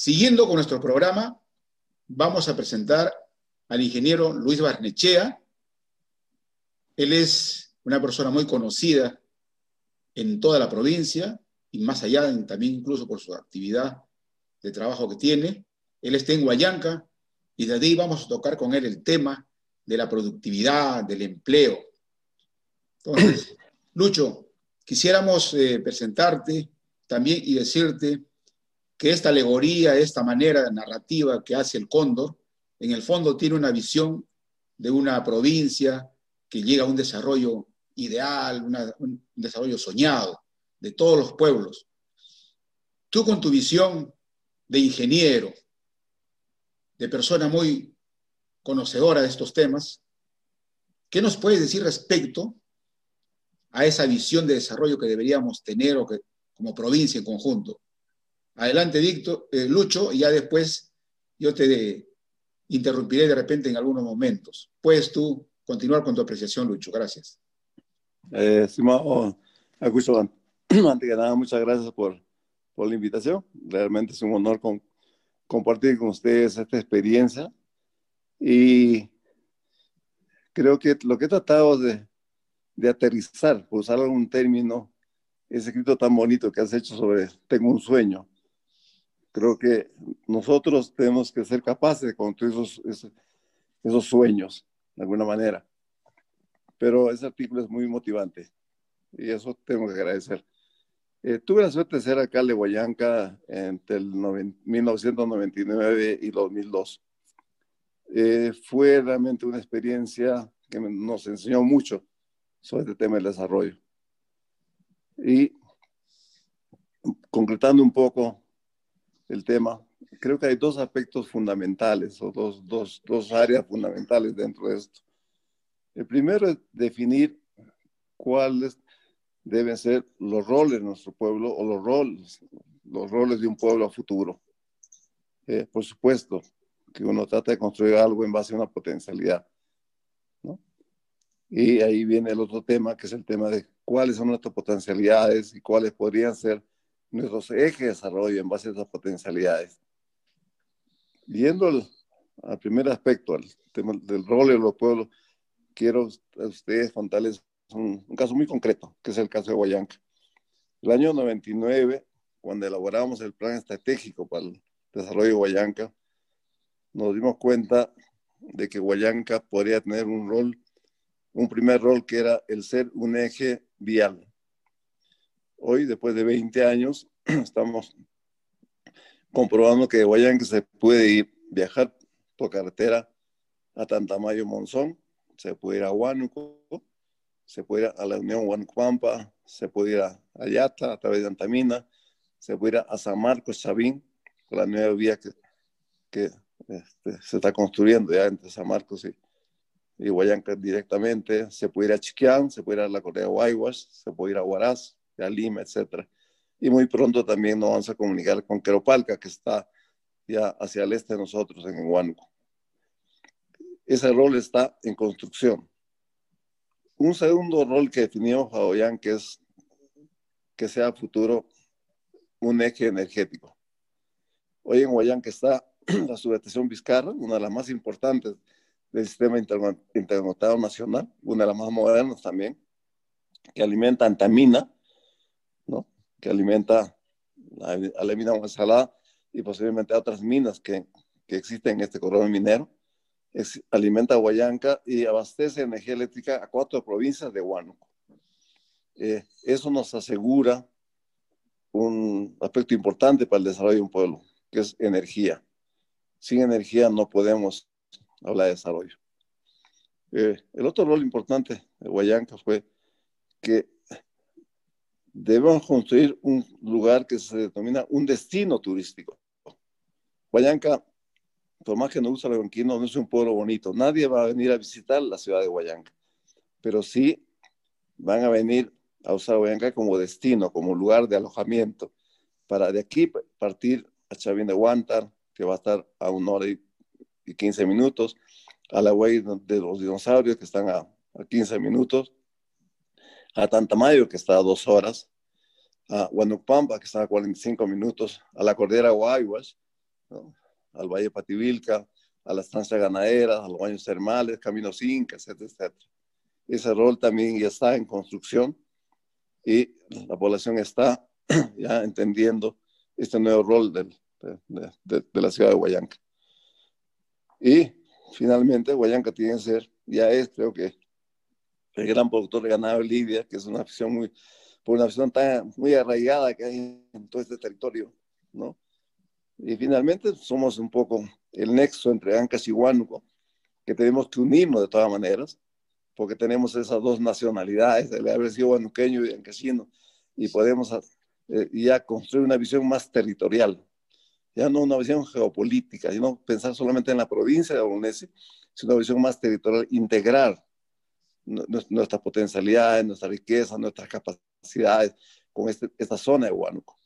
Siguiendo con nuestro programa, vamos a presentar al ingeniero Luis Barnechea. Él es una persona muy conocida en toda la provincia y más allá, también incluso por su actividad de trabajo que tiene. Él está en Guayanca y de ahí vamos a tocar con él el tema de la productividad, del empleo. Entonces, Lucho, quisiéramos eh, presentarte también y decirte que esta alegoría, esta manera narrativa que hace el cóndor, en el fondo tiene una visión de una provincia que llega a un desarrollo ideal, un desarrollo soñado de todos los pueblos. Tú con tu visión de ingeniero, de persona muy conocedora de estos temas, ¿qué nos puedes decir respecto a esa visión de desarrollo que deberíamos tener o que, como provincia en conjunto? Adelante, Víctor, eh, Lucho, y ya después yo te interrumpiré de repente en algunos momentos. Puedes tú continuar con tu apreciación, Lucho. Gracias. Eh, estimado Augusto, antes que nada, muchas gracias por, por la invitación. Realmente es un honor con, compartir con ustedes esta experiencia y creo que lo que he tratado de, de aterrizar, por usar algún término, ese escrito tan bonito que has hecho sobre Tengo un sueño. Creo que nosotros tenemos que ser capaces de construir esos, esos, sueños, de alguna manera. Pero ese artículo es muy motivante y eso tengo que agradecer. Eh, tuve la suerte de ser alcalde de Guayanca entre el 1999 y 2002. Eh, fue realmente una experiencia que nos enseñó mucho sobre este tema del desarrollo. Y concretando un poco el tema, creo que hay dos aspectos fundamentales o dos, dos, dos áreas fundamentales dentro de esto. El primero es definir cuáles deben ser los roles de nuestro pueblo o los roles, los roles de un pueblo a futuro. Eh, por supuesto que uno trata de construir algo en base a una potencialidad. ¿no? Y ahí viene el otro tema, que es el tema de cuáles son nuestras potencialidades y cuáles podrían ser nuestros ejes de desarrollo en base a esas potencialidades. Viendo al primer aspecto, al tema del rol de los pueblos, quiero a ustedes contarles un, caso muy concreto, que es el caso de Guayanca. El año 99, cuando elaboramos el plan estratégico para el desarrollo de Guayanca, nos dimos cuenta de que Guayanca podría tener un rol, un primer rol que era el ser un eje vial. Hoy, después de 20 años, estamos comprobando que de se puede ir, viajar por carretera a Tantamayo Monzón, se puede ir a Huánuco, se puede ir a la Unión Huancuampa, se puede ir a Ayata a través de Antamina, se puede ir a San Marcos, Chavín, con la nueva vía que, este, se está construyendo ya entre San Marcos y, y Guayanca directamente, se puede ir a Chiquián, se puede ir a la Correa Guayguas, se puede ir a Huaraz, Lima, etc. Y muy pronto también nos vamos a comunicar con Queropalca, que está ya hacia el este de nosotros, en Huánuco. Ese rol está en construcción. Un segundo rol que definimos a que es que sea futuro un eje energético. Hoy en Guayán que está la subestación Vizcarra, una de las más importantes del sistema interconectado nacional, una de las más modernas también, que alimenta Antamina. Que alimenta a la mina Salada y posiblemente a otras minas que, que existen en este corredor minero alimenta a Huayanca y abastece energía eléctrica a cuatro provincias de Huánuco. Eh, eso nos asegura un aspecto importante para el desarrollo de un pueblo, que es energía. Sin energía no podemos hablar de desarrollo. Eh, el otro rol importante de Huayanca fue que debemos construir un lugar que se denomina un destino turístico. Huayanca por más que no gusta el no es un pueblo bonito. Nadie va a venir a visitar la ciudad de Huayanca, pero sí van a venir a usar Huayanca como destino, como lugar de alojamiento, para de aquí partir a Chavín de Huántar, que va a estar a una hora y, quince minutos, a la huella de los dinosaurios, que están a, a 15 minutos, a Tantamayo, que está a dos horas, a Huanupampa, que está a 45 minutos, a la Cordera Guayguas, al Valle Pativilca, a las estancias ganaderas, a los baños termales, caminos incas, etcétera, Ese rol también ya está en construcción y la población está ya entendiendo este nuevo rol de, de, la ciudad de Huayanca. Y finalmente Huayanca tiene que ser, ya es creo que el gran productor de ganado de Libia, que es una afición muy, por una afición tan muy arraigada que hay en todo este territorio, ¿no? Y finalmente somos un poco el nexo entre Ancas y Huánuco, que tenemos que unirnos de todas maneras, porque tenemos esas dos nacionalidades, el haber sido huanuqueño y ancasino, y podemos eh, ya construir una visión más territorial, ya no una visión geopolítica, sino pensar solamente en la provincia de Bolonesi, sino una visión más territorial, integrar nuestras potencialidades, nuestra riqueza, nuestras capacidades con este, esta zona de Huánuco.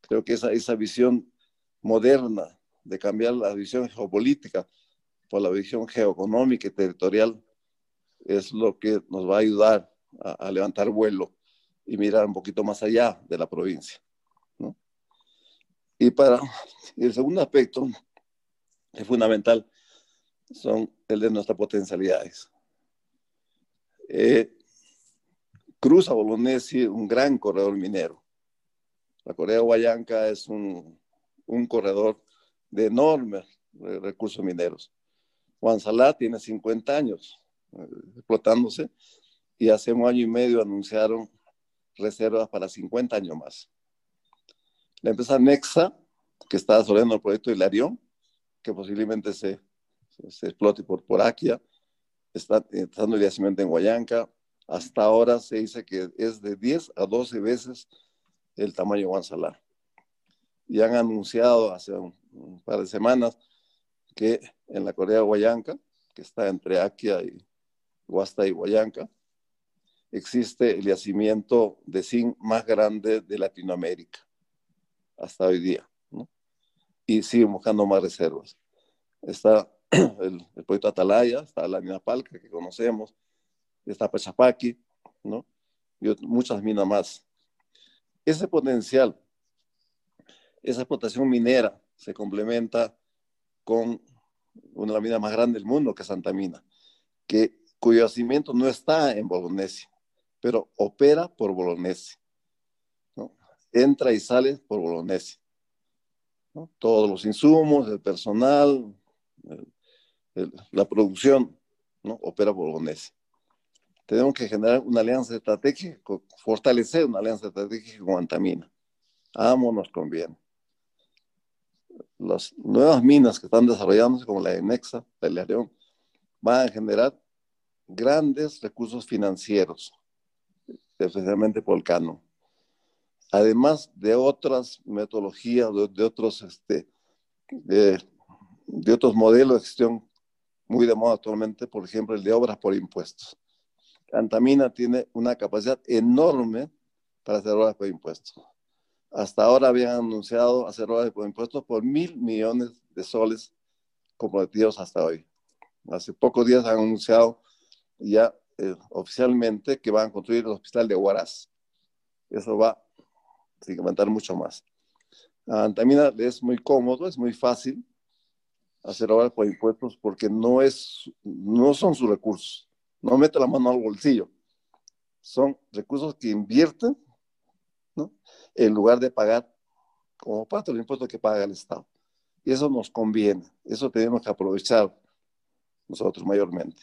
Creo que esa, esa visión moderna de cambiar la visión geopolítica por la visión geoeconómica y territorial es lo que nos va a ayudar a, levantar vuelo y mirar un poquito más allá de la provincia. Y para el segundo aspecto, es fundamental, son el de nuestras potencialidades. Eh, cruza Bolognesi un gran corredor minero. La Corea Huayanca es un, corredor de enormes recursos mineros. Juan Salá tiene 50 años eh, explotándose y hace un año y medio anunciaron reservas para 50 años más. La empresa Nexa, que está desarrollando el proyecto Hilarión, que posiblemente se, explote por, por Aquia, está entrando el yacimiento en Guayanca. Hasta ahora se dice que es de 10 a 12 veces el tamaño de Juan Salá y han anunciado hace un, par de semanas que en la Corea Guayanca, que está entre Akia y Huasta y Guayanca, existe el yacimiento de zinc más grande de Latinoamérica hasta hoy día, y siguen buscando más reservas. Está el, el proyecto Atalaya, está la mina Palca que conocemos, está Pachapaqui, ¿no? y muchas minas más. Ese potencial esa explotación minera se complementa con una de las minas más grandes del mundo, que es Santa Mina, que, cuyo yacimiento no está en Bolognesi, pero opera por Bolognesi. Entra y sale por Bolognesi. Todos los insumos, el personal, la producción, ¿no? opera por Bolognesi. Tenemos que generar una alianza estratégica, fortalecer una alianza estratégica con Antamina. A ambos nos conviene las nuevas minas que están desarrollándose, como la de Nexa, la de León, van a generar grandes recursos financieros, especialmente por el cano. Además de otras metodologías, de, otros, este, de, otros modelos de gestión muy de moda actualmente, por ejemplo, el de obras por impuestos. Antamina tiene una capacidad enorme para hacer obras por impuestos hasta ahora habían anunciado hacer de impuestos por mil millones de soles comprometidos hasta hoy. Hace pocos días han anunciado ya eh, oficialmente que van a construir el hospital de Huaraz. Eso va a incrementar mucho más. A Antamina es muy cómodo, es muy fácil hacer obras por impuestos porque no, es, no son sus recursos. No mete la mano al bolsillo. Son recursos que invierten en lugar de pagar como parte del impuesto que paga el Estado. Y eso nos conviene, eso tenemos que aprovechar nosotros mayormente.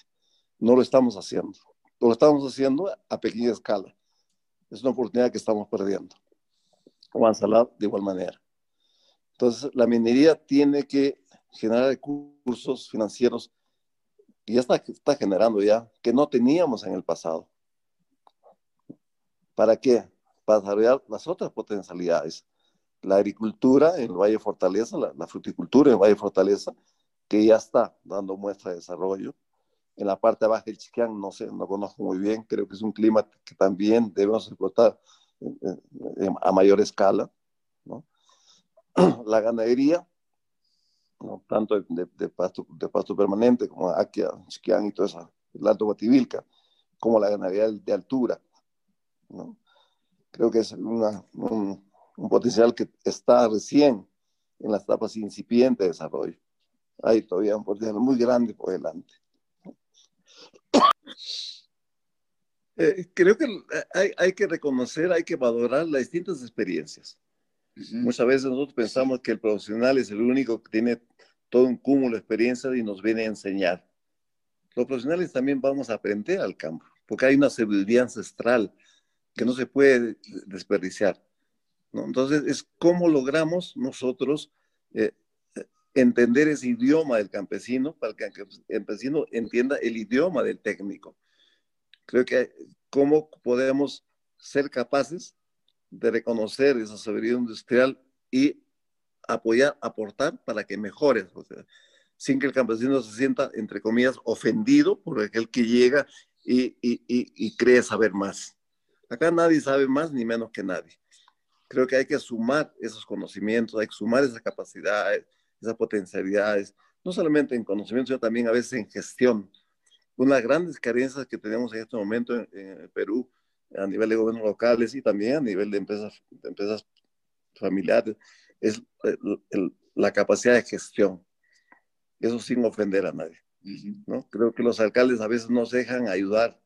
No lo estamos haciendo, lo estamos haciendo a pequeña escala. Es una oportunidad que estamos perdiendo. Salad de igual manera. Entonces, la minería tiene que generar recursos financieros y ya está, generando ya, que no teníamos en el pasado. ¿Para qué? para desarrollar las otras potencialidades. La agricultura en el Valle Fortaleza, la, fruticultura en el Valle Fortaleza, que ya está dando muestra de desarrollo. En la parte baja del Chiquián, no sé, no conozco muy bien, creo que es un clima que también debemos explotar a mayor escala. La ganadería, ¿no? tanto de, pasto, de pasto permanente como Aquia, Chiquián y todo eso, el Alto Bativilca, como la ganadería de altura. ¿no? creo que es un, potencial que está recién en las etapas incipientes de desarrollo. Hay todavía un potencial muy grande por delante. Eh, creo que hay, hay, que reconocer, hay que valorar las distintas experiencias. Muchas veces nosotros pensamos que el profesional es el único que tiene todo un cúmulo de experiencias y nos viene a enseñar. Los profesionales también vamos a aprender al campo, porque hay una sabiduría ancestral que no se puede desperdiciar. Entonces, es cómo logramos nosotros eh, entender ese idioma del campesino para que el campesino entienda el idioma del técnico. Creo que cómo podemos ser capaces de reconocer esa sabiduría industrial y apoyar, aportar para que mejore, sin que el campesino se sienta, entre comillas, ofendido por aquel que llega y, y, y, cree saber más. Acá nadie sabe más ni menos que nadie. Creo que hay que sumar esos conocimientos, hay que sumar esas capacidades, esas potencialidades, no solamente en conocimiento, sino también a veces en gestión. Una de las grandes carencias que tenemos en este momento en, en Perú a nivel de gobiernos locales y también a nivel de empresas, de empresas familiares es la capacidad de gestión. Eso sin ofender a nadie. ¿no? Creo que los alcaldes a veces no se dejan ayudar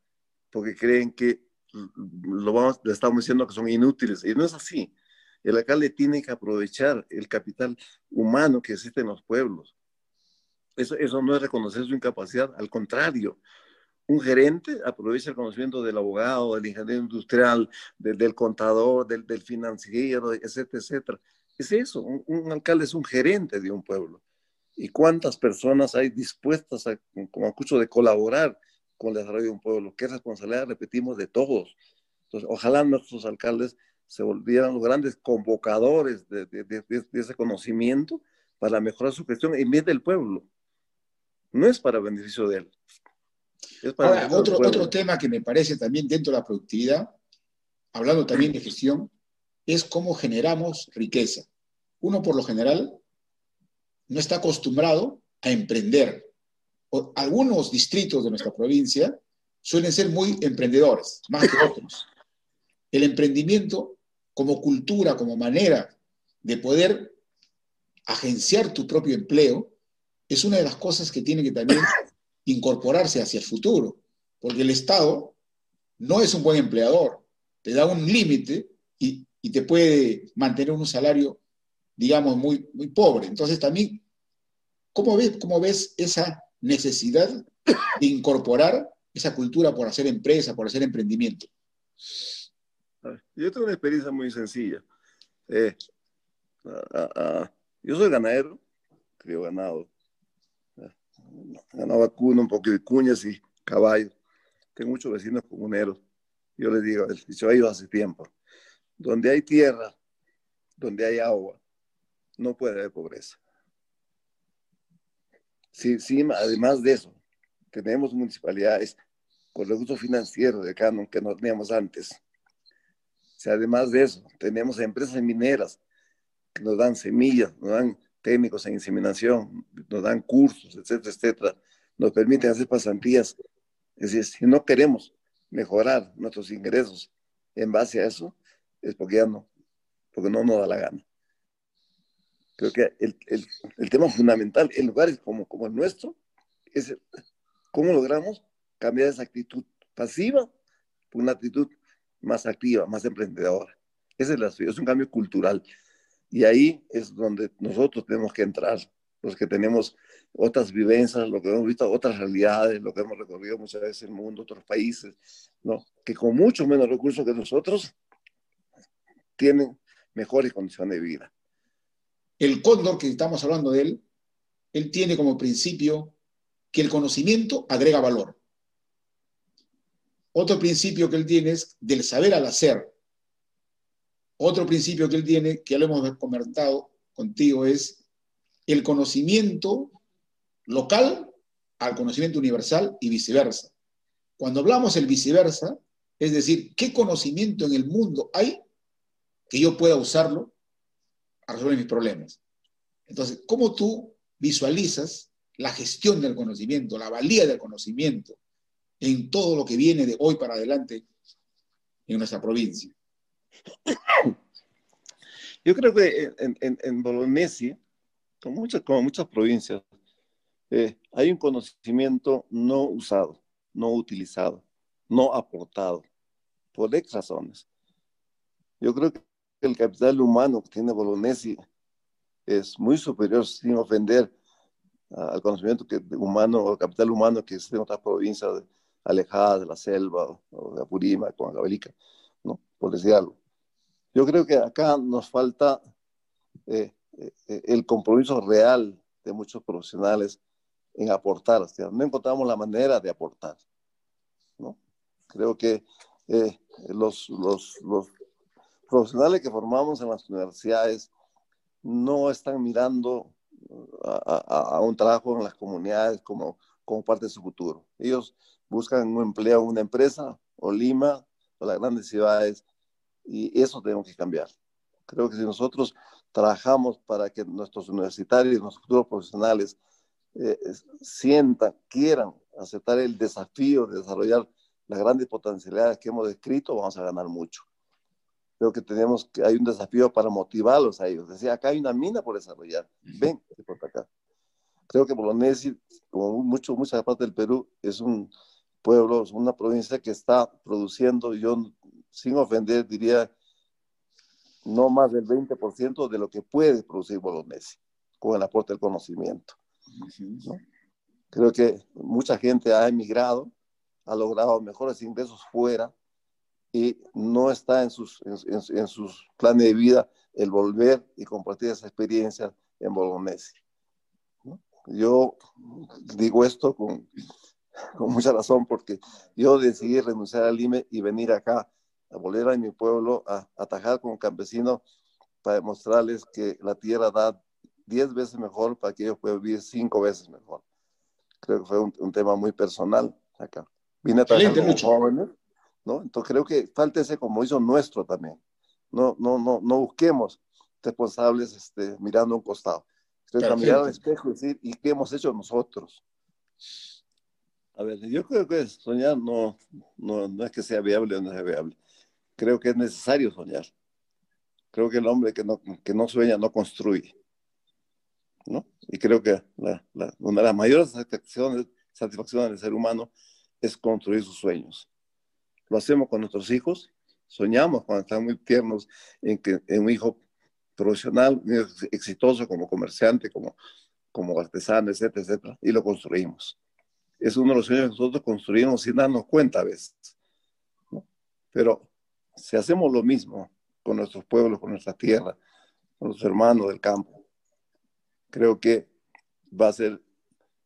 porque creen que lo vamos, le estamos diciendo que son inútiles. Y no es así. El alcalde tiene que aprovechar el capital humano que existe en los pueblos. Eso, eso no es reconocer su incapacidad, al contrario. Un gerente aprovecha el conocimiento del abogado, del ingeniero industrial, del, contador, del, del, financiero, etcétera, etcétera es eso, un, alcalde es un gerente de un pueblo. ¿Y cuántas personas hay dispuestas, a, como de colaborar con el desarrollo de un pueblo? ¿Qué responsabilidad, repetimos, de todos? Ojalá nuestros alcaldes se volvieran los grandes convocadores de, ese conocimiento para mejorar su gestión en bien del pueblo. No es para beneficio de él. Para otro, otro tema que me parece también dentro de la productividad, hablando también de gestión, es cómo generamos riqueza. Uno, por lo general, no está acostumbrado a emprender. algunos distritos de nuestra provincia suelen ser muy emprendedores, más que otros. El emprendimiento como cultura, como manera de poder agenciar tu propio empleo, es una de las cosas que tiene que también incorporarse hacia el futuro, porque el Estado no es un buen empleador, te da un límite y y te puede mantener un salario, digamos, muy, muy pobre. Entonces también, ¿cómo ves, ¿cómo ves esa necesidad de incorporar esa cultura por hacer empresa, por hacer emprendimiento? Yo tengo una experiencia muy sencilla. Eh, yo soy ganadero, creo ganado. Ganaba vacuno, un poco de cuñas y caballos. Tengo muchos vecinos comuneros. Yo les digo, yo he ido hace tiempo donde hay tierra, donde hay agua, no puede haber pobreza. Sí, sí, además de eso, tenemos municipalidades con recursos financieros de canon que no teníamos antes. Si además de eso, tenemos empresas mineras que nos dan semillas, nos dan técnicos en inseminación, nos dan cursos, etcétera, etcétera, nos permiten hacer pasantías. Es decir, si no queremos mejorar nuestros ingresos en base a eso, es porque ya no, porque no nos da la gana. Creo que el, el, el tema fundamental en lugares como, como el nuestro es cómo logramos cambiar esa actitud pasiva por una actitud más activa, más emprendedora. Ese es, es un cambio cultural. Y ahí es donde nosotros tenemos que entrar, los que tenemos otras vivencias, lo que hemos visto, otras realidades, lo que hemos recorrido muchas veces el mundo, otros países, ¿no? que con mucho menos recursos que nosotros tienen mejores condiciones de vida. El cóndor que estamos hablando de él, él tiene como principio que el conocimiento agrega valor. Otro principio que él tiene es del saber al hacer. Otro principio que él tiene, que ya lo hemos comentado contigo, es el conocimiento local al conocimiento universal y viceversa. Cuando hablamos el viceversa, es decir, ¿qué conocimiento en el mundo hay que yo pueda usarlo a resolver mis problemas. Entonces, ¿cómo tú visualizas la gestión del conocimiento, la valía del conocimiento en todo lo que viene de hoy para adelante en nuestra provincia? Yo creo que en, en, en Bolognesi, como muchas, como muchas provincias, eh, hay un conocimiento no usado, no utilizado, no aportado, por X razones. Yo creo que el capital humano que tiene Bolognesi es muy superior, sin ofender al conocimiento que, humano o capital humano que existe en otras provincias alejadas de la selva o de Apurímac con Agabelica, ¿no? por decir algo. Yo creo que acá nos falta eh, eh, el compromiso real de muchos profesionales en aportar. no encontramos la manera de aportar. ¿no? Creo que eh, los, los, los profesionales que formamos en las universidades no están mirando a, un trabajo en las comunidades como, como parte de su futuro. Ellos buscan un empleo en una empresa o Lima o las grandes ciudades y eso tenemos que cambiar. Creo que si nosotros trabajamos para que nuestros universitarios, nuestros futuros profesionales eh, sientan, quieran aceptar el desafío de desarrollar las grandes potencialidades que hemos descrito, vamos a ganar mucho. Creo que tenemos que hay un desafío para motivarlos a ellos. Decía, acá hay una mina por desarrollar. Ven, por acá. Creo que Bolognesi, como mucho, mucha parte del Perú, es un pueblo, es una provincia que está produciendo, yo sin ofender diría, no más del 20% de lo que puede producir Bolognesi, con el aporte del conocimiento. Creo que mucha gente ha emigrado, ha logrado mejores ingresos fuera y no está en sus, en, sus planes de vida el volver y compartir esa experiencia en Bolognesi. Yo digo esto con, con, mucha razón porque yo decidí renunciar al IME y venir acá, a volver a mi pueblo, a, atajar como campesino para demostrarles que la tierra da diez veces mejor para que ellos puedan vivir cinco veces mejor. Creo que fue un, tema muy personal acá. Vine a trabajar con jóvenes ¿no? Entonces creo que falta ese compromiso nuestro también. No, no, no, no busquemos responsables este, mirando a un costado. Creo mirar al espejo y decir, ¿y qué hemos hecho nosotros? A ver, yo creo que soñar no, no, no es que sea viable o no sea viable. Creo que es necesario soñar. Creo que el hombre que no, que no sueña no construye. ¿no? Y creo que la, la, una de las mayores satisfacciones, satisfacciones del ser humano es construir sus sueños lo hacemos con nuestros hijos, soñamos cuando están muy tiernos en que en un hijo profesional, exitoso como comerciante, como, como artesano, etcétera, etcétera, y lo construimos. Es uno de los sueños que nosotros construimos sin darnos cuenta a veces. Pero si hacemos lo mismo con nuestros pueblos, con nuestra tierra, con los hermanos del campo, creo que va a ser,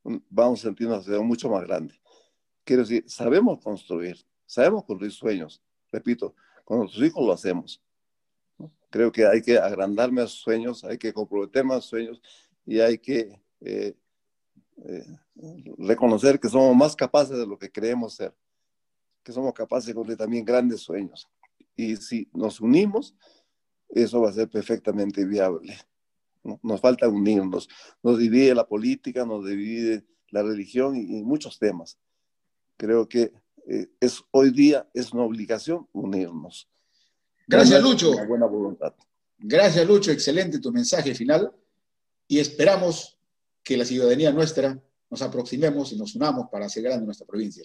vamos a sentir una sociedad mucho más grande. Quiero decir, sabemos construir, Sabemos construir sueños, repito, con nuestros hijos lo hacemos. Creo que hay que agrandar más sueños, hay que comprometer más sueños y hay que eh, eh, reconocer que somos más capaces de lo que creemos ser, que somos capaces de cumplir también grandes sueños. Y si nos unimos, eso va a ser perfectamente viable. Nos falta unirnos. Nos divide la política, nos divide la religión y muchos temas. Creo que eh, es hoy día es una obligación unirnos. Gracias, Lucho. buena voluntad. Gracias, Lucho. Excelente tu mensaje final. Y esperamos que la ciudadanía nuestra nos aproximemos y nos unamos para hacer grande nuestra provincia.